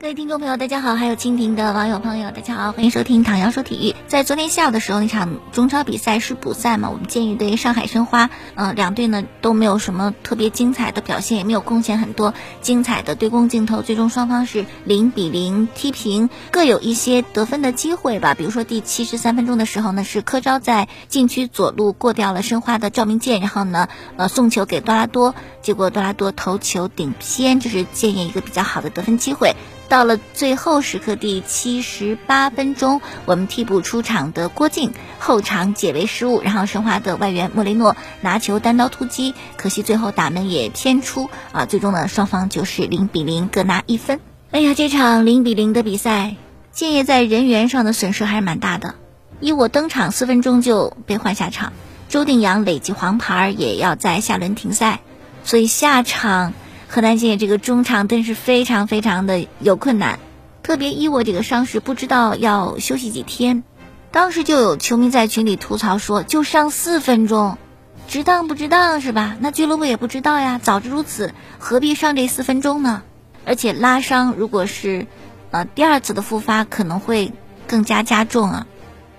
各位听众朋友，大家好！还有蜻蜓的网友朋友，大家好，欢迎收听唐瑶说体育。在昨天下午的时候，那场中超比赛是补赛嘛？我们建议对上海申花，嗯，两队呢都没有什么特别精彩的表现，也没有贡献很多精彩的对攻镜头，最终双方是零比零踢平，各有一些得分的机会吧。比如说第七十三分钟的时候呢，是柯昭在禁区左路过掉了申花的赵明剑，然后呢，呃，送球给多拉多，结果多拉多头球顶偏，这是建业一个比较好的得分机会。到了最后时刻，第七十八分钟，我们替补出场的郭靖后场解围失误，然后申花的外援莫雷诺拿球单刀突击，可惜最后打门也偏出啊！最终呢，双方就是零比零，各拿一分。哎呀，这场零比零的比赛，建业在人员上的损失还是蛮大的。以我登场四分钟就被换下场，周定洋累计黄牌也要在下轮停赛，所以下场。河南建业这个中场真是非常非常的有困难，特别伊沃这个伤势不知道要休息几天。当时就有球迷在群里吐槽说，就上四分钟，值当不值当是吧？那俱乐部也不知道呀，早知如此，何必上这四分钟呢？而且拉伤如果是，呃，第二次的复发可能会更加加重啊。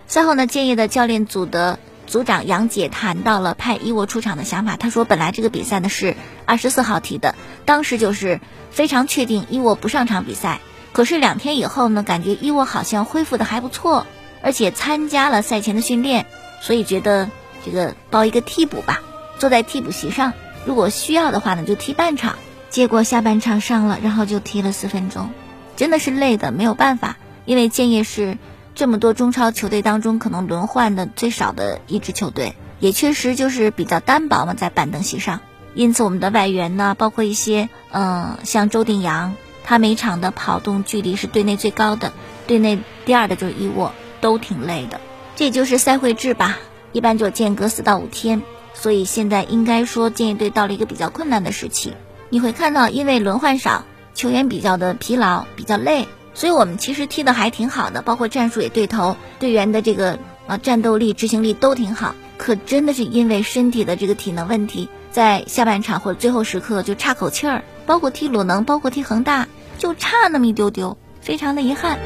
赛后呢，建业的教练组的。组长杨姐谈到了派伊沃出场的想法。他说：“本来这个比赛呢是二十四号踢的，当时就是非常确定伊沃不上场比赛。可是两天以后呢，感觉伊沃好像恢复的还不错，而且参加了赛前的训练，所以觉得这个报一个替补吧，坐在替补席上，如果需要的话呢就踢半场。结果下半场上了，然后就踢了四分钟，真的是累的没有办法，因为建业是。”这么多中超球队当中，可能轮换的最少的一支球队，也确实就是比较单薄嘛，在板凳席上。因此，我们的外援呢，包括一些，嗯，像周定洋，他每场的跑动距离是队内最高的，队内第二的就是伊沃，都挺累的。这就是赛会制吧，一般就间隔四到五天，所以现在应该说建业队到了一个比较困难的时期。你会看到，因为轮换少，球员比较的疲劳，比较累。所以我们其实踢的还挺好的，包括战术也对头，队员的这个啊战斗力、执行力都挺好。可真的是因为身体的这个体能问题，在下半场或者最后时刻就差口气儿，包括踢鲁能，包括踢恒大，就差那么一丢丢，非常的遗憾。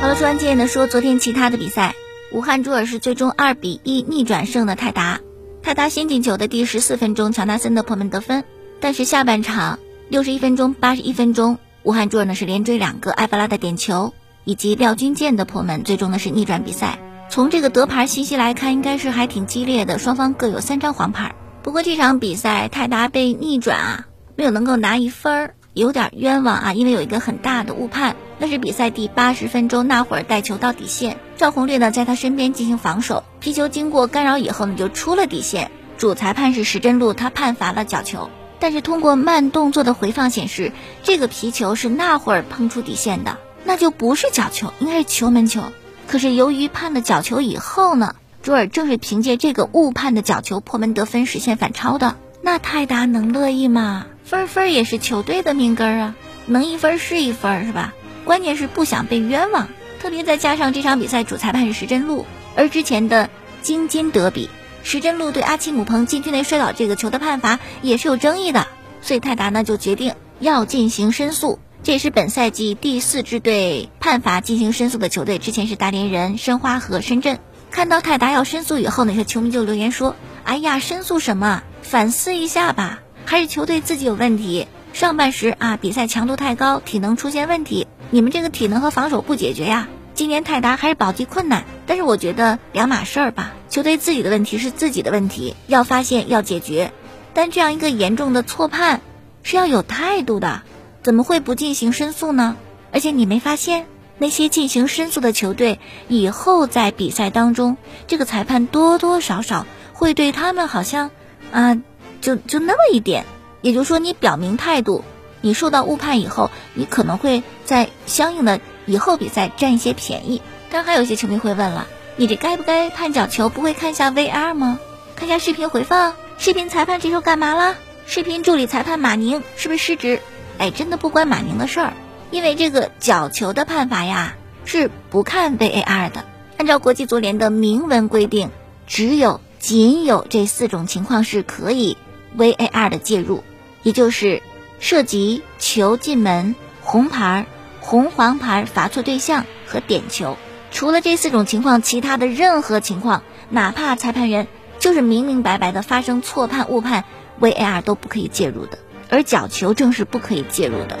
好了，说完建业的说，昨天其他的比赛，武汉卓尔是最终二比一逆转胜的泰达，泰达先进球的第十四分钟，乔纳森的破门得分。但是下半场六十一分钟、八十一分钟，武汉卓尔呢是连追两个埃弗拉的点球，以及廖军健的破门，最终呢是逆转比赛。从这个得牌信息来看，应该是还挺激烈的，双方各有三张黄牌。不过这场比赛泰达被逆转啊，没有能够拿一分儿，有点冤枉啊，因为有一个很大的误判，那是比赛第八十分钟那会儿带球到底线，赵宏烈呢在他身边进行防守，皮球经过干扰以后呢就出了底线，主裁判是石真路，他判罚了角球。但是通过慢动作的回放显示，这个皮球是那会儿碰出底线的，那就不是角球，应该是球门球。可是由于判了角球以后呢，卓尔正是凭借这个误判的角球破门得分，实现反超的。那泰达能乐意吗？分分也是球队的命根儿啊，能一分是一分是吧？关键是不想被冤枉，特别再加上这场比赛主裁判是石真路，而之前的京津德比。石真路对阿奇姆彭禁区内摔倒这个球的判罚也是有争议的，所以泰达呢就决定要进行申诉。这也是本赛季第四支对判罚进行申诉的球队，之前是大连人、申花和深圳。看到泰达要申诉以后，那些球迷就留言说：“哎呀，申诉什么？反思一下吧，还是球队自己有问题。上半时啊，比赛强度太高，体能出现问题，你们这个体能和防守不解决呀。”今年泰达还是保级困难，但是我觉得两码事儿吧。球队自己的问题是自己的问题，要发现要解决。但这样一个严重的错判是要有态度的，怎么会不进行申诉呢？而且你没发现那些进行申诉的球队以后在比赛当中，这个裁判多多少少会对他们好像啊，就就那么一点。也就是说，你表明态度，你受到误判以后，你可能会在相应的。以后比赛占一些便宜，但还有一些球迷会问了：你这该不该判角球？不会看一下 VR 吗？看一下视频回放，视频裁判这时候干嘛了？视频助理裁判马宁是不是失职？哎，真的不关马宁的事儿，因为这个角球的判罚呀是不看 VAR 的。按照国际足联的明文规定，只有仅有这四种情况是可以 VAR 的介入，也就是涉及球进门、红牌、红黄牌罚错对象和点球。除了这四种情况，其他的任何情况，哪怕裁判员就是明明白白的发生错判、误判，VAR 都不可以介入的。而角球正是不可以介入的。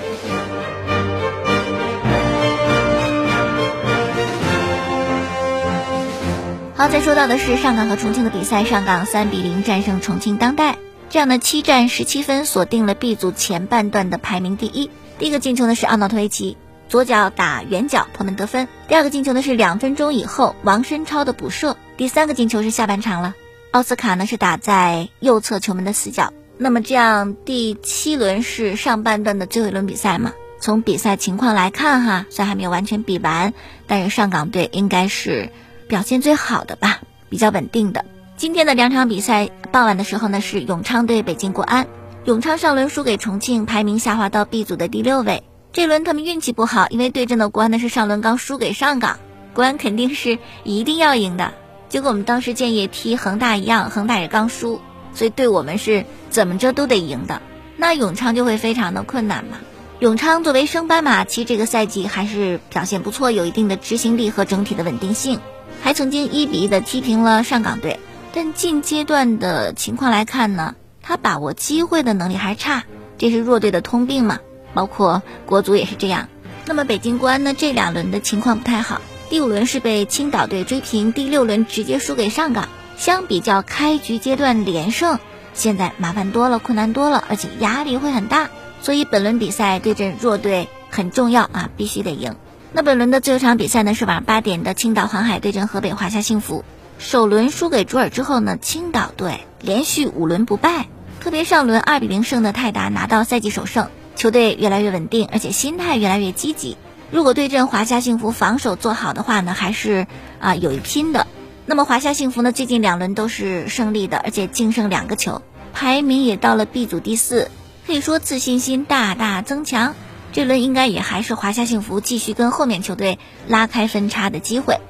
好，再说到的是上港和重庆的比赛，上港三比零战胜重庆当代，这样的七战十七分，锁定了 B 组前半段的排名第一。第一个进球呢是奥纳托维奇。左脚打远角破门得分。第二个进球呢是两分钟以后王申超的补射。第三个进球是下半场了，奥斯卡呢是打在右侧球门的死角。那么这样第七轮是上半段的最后一轮比赛嘛？从比赛情况来看哈，虽然还没有完全比完，但是上港队应该是表现最好的吧，比较稳定的。今天的两场比赛傍晚的时候呢是永昌对北京国安，永昌上轮输给重庆，排名下滑到 B 组的第六位。这轮他们运气不好，因为对阵的国安呢是上轮刚输给上港，国安肯定是一定要赢的。就跟我们当时建议踢恒大一样，恒大也刚输，所以对我们是怎么着都得赢的。那永昌就会非常的困难嘛。永昌作为升班马，其实这个赛季还是表现不错，有一定的执行力和整体的稳定性，还曾经一比一的踢平了上港队。但近阶段的情况来看呢，他把握机会的能力还差，这是弱队的通病嘛。包括国足也是这样。那么北京国安呢？这两轮的情况不太好。第五轮是被青岛队追平，第六轮直接输给上港。相比较开局阶段连胜，现在麻烦多了，困难多了，而且压力会很大。所以本轮比赛对阵弱队很重要啊，必须得赢。那本轮的最后场比赛呢，是晚上八点的青岛黄海对阵河北华夏幸福。首轮输给卓尔之后呢，青岛队连续五轮不败，特别上轮二比零胜的泰达拿到赛季首胜。球队越来越稳定，而且心态越来越积极。如果对阵华夏幸福防守做好的话呢，还是啊有一拼的。那么华夏幸福呢，最近两轮都是胜利的，而且净胜两个球，排名也到了 B 组第四，可以说自信心大大增强。这轮应该也还是华夏幸福继续跟后面球队拉开分差的机会。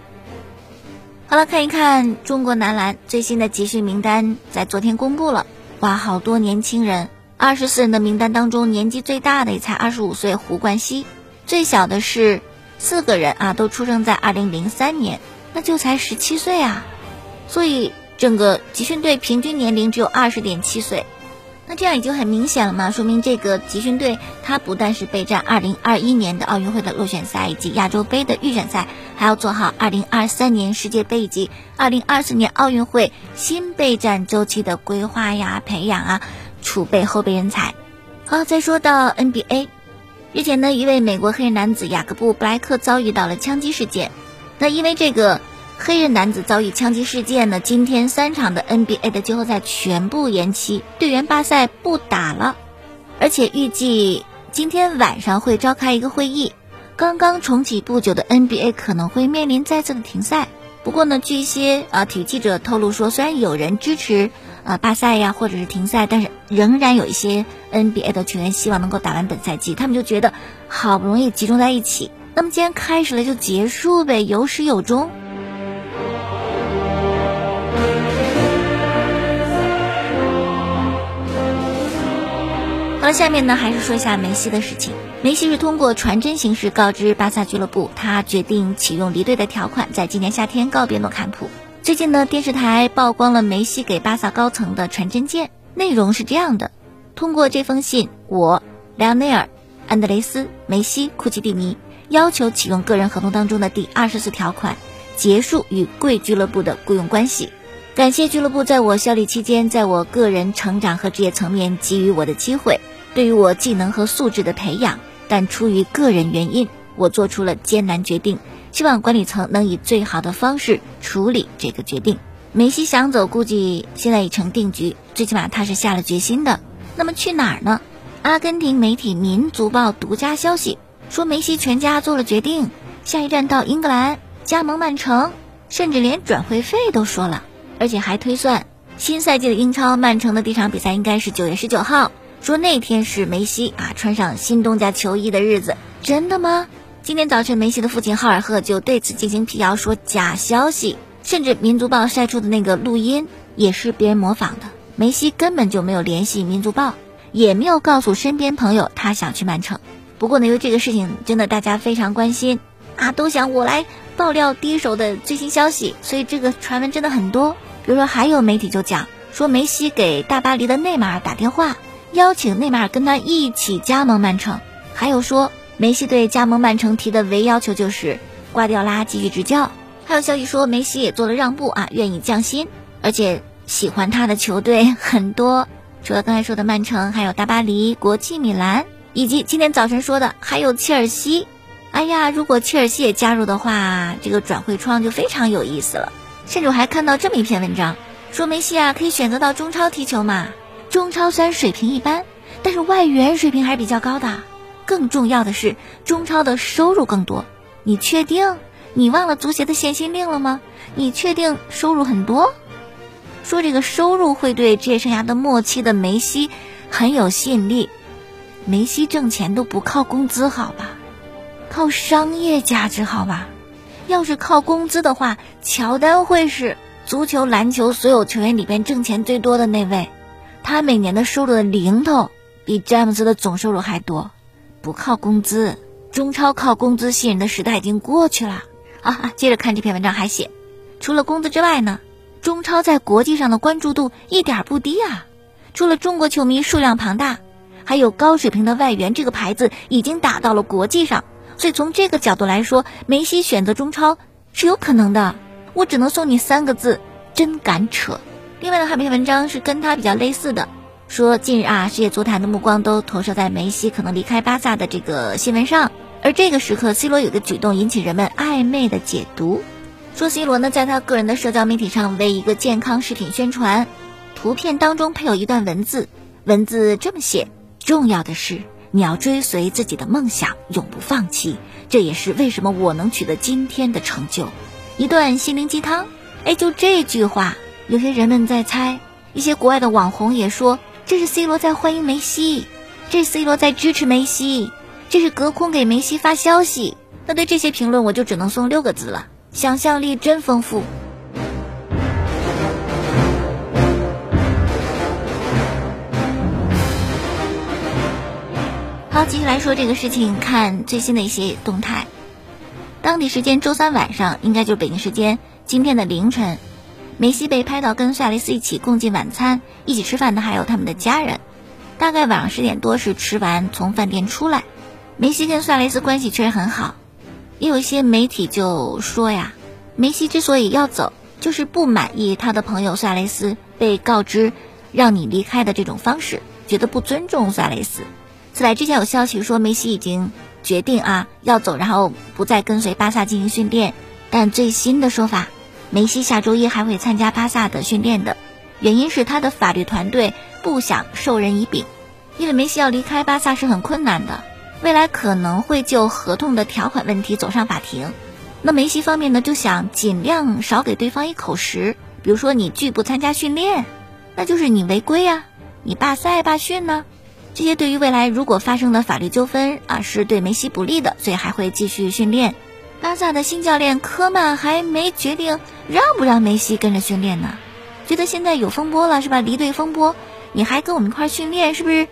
好了，看一看中国男篮最新的集训名单，在昨天公布了，哇，好多年轻人。二十四人的名单当中，年纪最大的也才二十五岁，胡冠希；最小的是四个人啊，都出生在二零零三年，那就才十七岁啊。所以整个集训队平均年龄只有二十点七岁，那这样已经很明显了嘛，说明这个集训队他不但是备战二零二一年的奥运会的落选赛以及亚洲杯的预选赛，还要做好二零二三年世界杯以及二零二四年奥运会新备战周期的规划呀、培养啊。储备后备人才。好，再说到 NBA，日前呢，一位美国黑人男子雅各布·布莱克遭遇到了枪击事件。那因为这个黑人男子遭遇枪击事件呢，今天三场的 NBA 的季后赛全部延期，队员罢赛不打了，而且预计今天晚上会召开一个会议。刚刚重启不久的 NBA 可能会面临再次的停赛。不过呢，据一些啊体育记者透露说，虽然有人支持。呃，罢赛呀，或者是停赛，但是仍然有一些 NBA 的球员希望能够打完本赛季，他们就觉得好不容易集中在一起，那么既然开始了就结束呗，有始有终。好了，下面呢还是说一下梅西的事情。梅西是通过传真形式告知巴萨俱乐部，他决定启用离队的条款，在今年夏天告别诺坎普。最近呢，电视台曝光了梅西给巴萨高层的传真件，内容是这样的：通过这封信，我莱昂内尔、安德雷斯、梅西、库奇蒂尼要求启用个人合同当中的第二十四条款，结束与贵俱乐部的雇佣关系。感谢俱乐部在我效力期间，在我个人成长和职业层面给予我的机会，对于我技能和素质的培养。但出于个人原因，我做出了艰难决定。希望管理层能以最好的方式处理这个决定。梅西想走，估计现在已成定局，最起码他是下了决心的。那么去哪儿呢？阿根廷媒体《民族报》独家消息说，梅西全家做了决定，下一站到英格兰加盟曼城，甚至连转会费都说了，而且还推算新赛季的英超曼城的第一场比赛应该是九月十九号，说那天是梅西啊穿上新东家球衣的日子，真的吗？今天早晨，梅西的父亲浩尔赫就对此进行辟谣，说假消息，甚至《民族报》晒出的那个录音也是别人模仿的。梅西根本就没有联系《民族报》，也没有告诉身边朋友他想去曼城。不过呢，因为这个事情真的大家非常关心啊，都想我来爆料第一手的最新消息，所以这个传闻真的很多。比如说，还有媒体就讲说梅西给大巴黎的内马尔打电话。邀请内马尔跟他一起加盟曼城，还有说梅西对加盟曼城提的唯一要求就是瓜迪奥拉继续执教。还有消息说梅西也做了让步啊，愿意降薪，而且喜欢他的球队很多，除了刚才说的曼城，还有大巴黎、国际米兰，以及今天早晨说的还有切尔西。哎呀，如果切尔西也加入的话，这个转会窗就非常有意思了。甚至我还看到这么一篇文章，说梅西啊可以选择到中超踢球嘛。中超虽然水平一般，但是外援水平还是比较高的。更重要的是，中超的收入更多。你确定？你忘了足协的限薪令了吗？你确定收入很多？说这个收入会对职业生涯的末期的梅西很有吸引力。梅西挣钱都不靠工资好吧？靠商业价值好吧？要是靠工资的话，乔丹会是足球、篮球所有球员里边挣钱最多的那位。他每年的收入的零头比詹姆斯的总收入还多，不靠工资，中超靠工资吸引的时代已经过去了啊！接着看这篇文章还写，除了工资之外呢，中超在国际上的关注度一点不低啊。除了中国球迷数量庞大，还有高水平的外援，这个牌子已经打到了国际上。所以从这个角度来说，梅西选择中超是有可能的。我只能送你三个字：真敢扯。另外呢，还有篇文章是跟他比较类似的，说近日啊，世界足坛的目光都投射在梅西可能离开巴萨的这个新闻上，而这个时刻，C 罗有个举动引起人们暧昧的解读，说 C 罗呢在他个人的社交媒体上为一个健康食品宣传，图片当中配有一段文字，文字这么写：重要的是你要追随自己的梦想，永不放弃，这也是为什么我能取得今天的成就。一段心灵鸡汤，哎，就这句话。有些人们在猜，一些国外的网红也说这是 C 罗在欢迎梅西，这是 C 罗在支持梅西，这是隔空给梅西发消息。那对这些评论，我就只能送六个字了：想象力真丰富。好，继续来说这个事情，看最新的一些动态。当地时间周三晚上，应该就是北京时间今天的凌晨。梅西被拍到跟萨雷斯一起共进晚餐，一起吃饭的还有他们的家人。大概晚上十点多是吃完从饭店出来，梅西跟萨雷斯关系确实很好。也有一些媒体就说呀，梅西之所以要走，就是不满意他的朋友萨雷斯被告知让你离开的这种方式，觉得不尊重萨雷斯。此外，之前有消息说梅西已经决定啊要走，然后不再跟随巴萨进行训练，但最新的说法。梅西下周一还会参加巴萨的训练的，原因是他的法律团队不想授人以柄，因为梅西要离开巴萨是很困难的，未来可能会就合同的条款问题走上法庭。那梅西方面呢，就想尽量少给对方一口实，比如说你拒不参加训练，那就是你违规呀，你罢赛罢训呢，这些对于未来如果发生的法律纠纷啊，是对梅西不利的，所以还会继续训练。巴萨的新教练科曼还没决定让不让梅西跟着训练呢，觉得现在有风波了是吧？离队风波，你还跟我们一块训练，是不是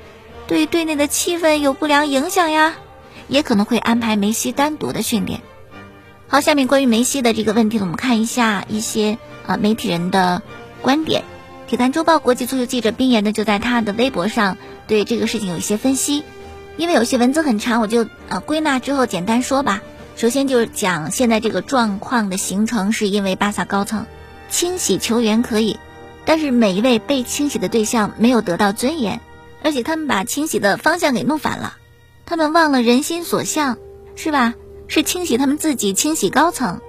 对队内的气氛有不良影响呀？也可能会安排梅西单独的训练。好，下面关于梅西的这个问题呢，我们看一下一些啊媒体人的观点。体坛周报国际足球记者冰岩呢就在他的微博上对这个事情有一些分析，因为有些文字很长，我就呃归纳之后简单说吧。首先就是讲现在这个状况的形成，是因为巴萨高层清洗球员可以，但是每一位被清洗的对象没有得到尊严，而且他们把清洗的方向给弄反了，他们忘了人心所向，是吧？是清洗他们自己，清洗高层。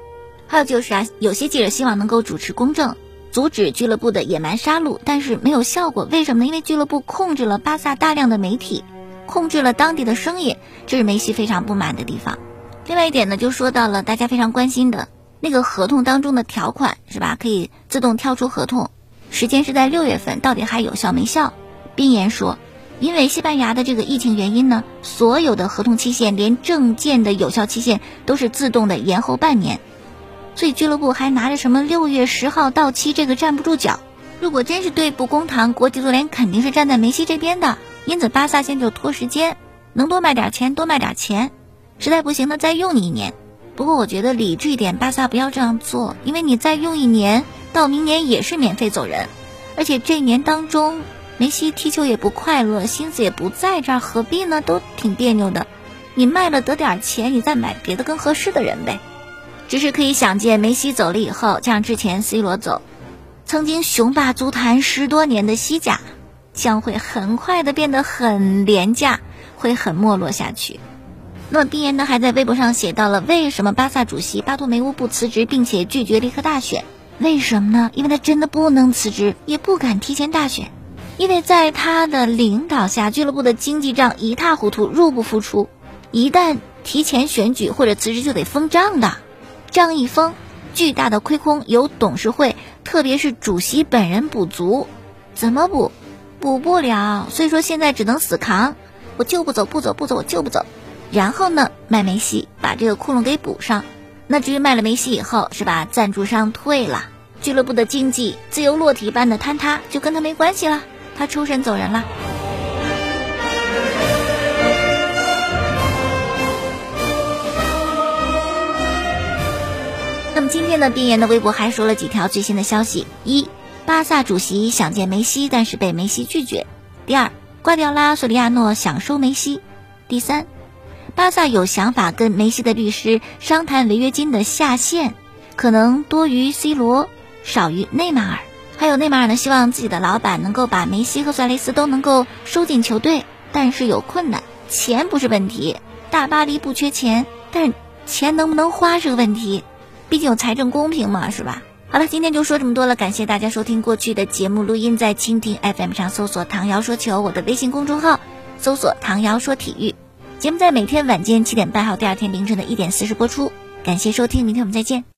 还有就是啊，有些记者希望能够主持公正，阻止俱乐部的野蛮杀戮，但是没有效果。为什么呢？因为俱乐部控制了巴萨大量的媒体，控制了当地的生意，这是梅西非常不满的地方。另外一点呢，就说到了大家非常关心的那个合同当中的条款，是吧？可以自动跳出合同，时间是在六月份，到底还有效没效？冰言说，因为西班牙的这个疫情原因呢，所有的合同期限，连证件的有效期限都是自动的延后半年，所以俱乐部还拿着什么六月十号到期这个站不住脚。如果真是对簿公堂，国际足联肯定是站在梅西这边的。因此，巴萨现在就拖时间，能多卖点钱多卖点钱，实在不行呢再用你一年。不过我觉得理智一点，巴萨不要这样做，因为你再用一年，到明年也是免费走人，而且这一年当中。梅西踢球也不快乐，心思也不在这儿，何必呢？都挺别扭的。你卖了得点钱，你再买别的更合适的人呗。只是可以想见，梅西走了以后，像之前 C 罗走，曾经雄霸足坛十多年的西甲，将会很快的变得很廉价，会很没落下去。那么，毕言呢还在微博上写到了为什么巴萨主席巴托梅乌不辞职，并且拒绝立刻大选？为什么呢？因为他真的不能辞职，也不敢提前大选。因为在他的领导下，俱乐部的经济账一塌糊涂，入不敷出。一旦提前选举或者辞职，就得封账的，账一封，巨大的亏空由董事会，特别是主席本人补足。怎么补？补不了。所以说现在只能死扛，我就不走，不走，不走，我就不走。然后呢，卖梅西，把这个窟窿给补上。那至于卖了梅西以后，是吧？赞助商退了，俱乐部的经济自由落体般的坍塌，就跟他没关系了。他出神走人了。今天的，边言的微博还说了几条最新的消息：一，巴萨主席想见梅西，但是被梅西拒绝；第二，瓜迪奥拉、索里亚诺想收梅西；第三，巴萨有想法跟梅西的律师商谈违约金的下限，可能多于 C 罗，少于内马尔。还有内马尔呢，希望自己的老板能够把梅西和苏雷斯都能够收进球队，但是有困难，钱不是问题，大巴黎不缺钱，但钱能不能花是个问题，毕竟有财政公平嘛，是吧？好了，今天就说这么多了，感谢大家收听过去的节目录音，在蜻蜓 FM 上搜索“唐瑶说球”，我的微信公众号搜索“唐瑶说体育”，节目在每天晚间七点半，号第二天凌晨的一点四十播出，感谢收听，明天我们再见。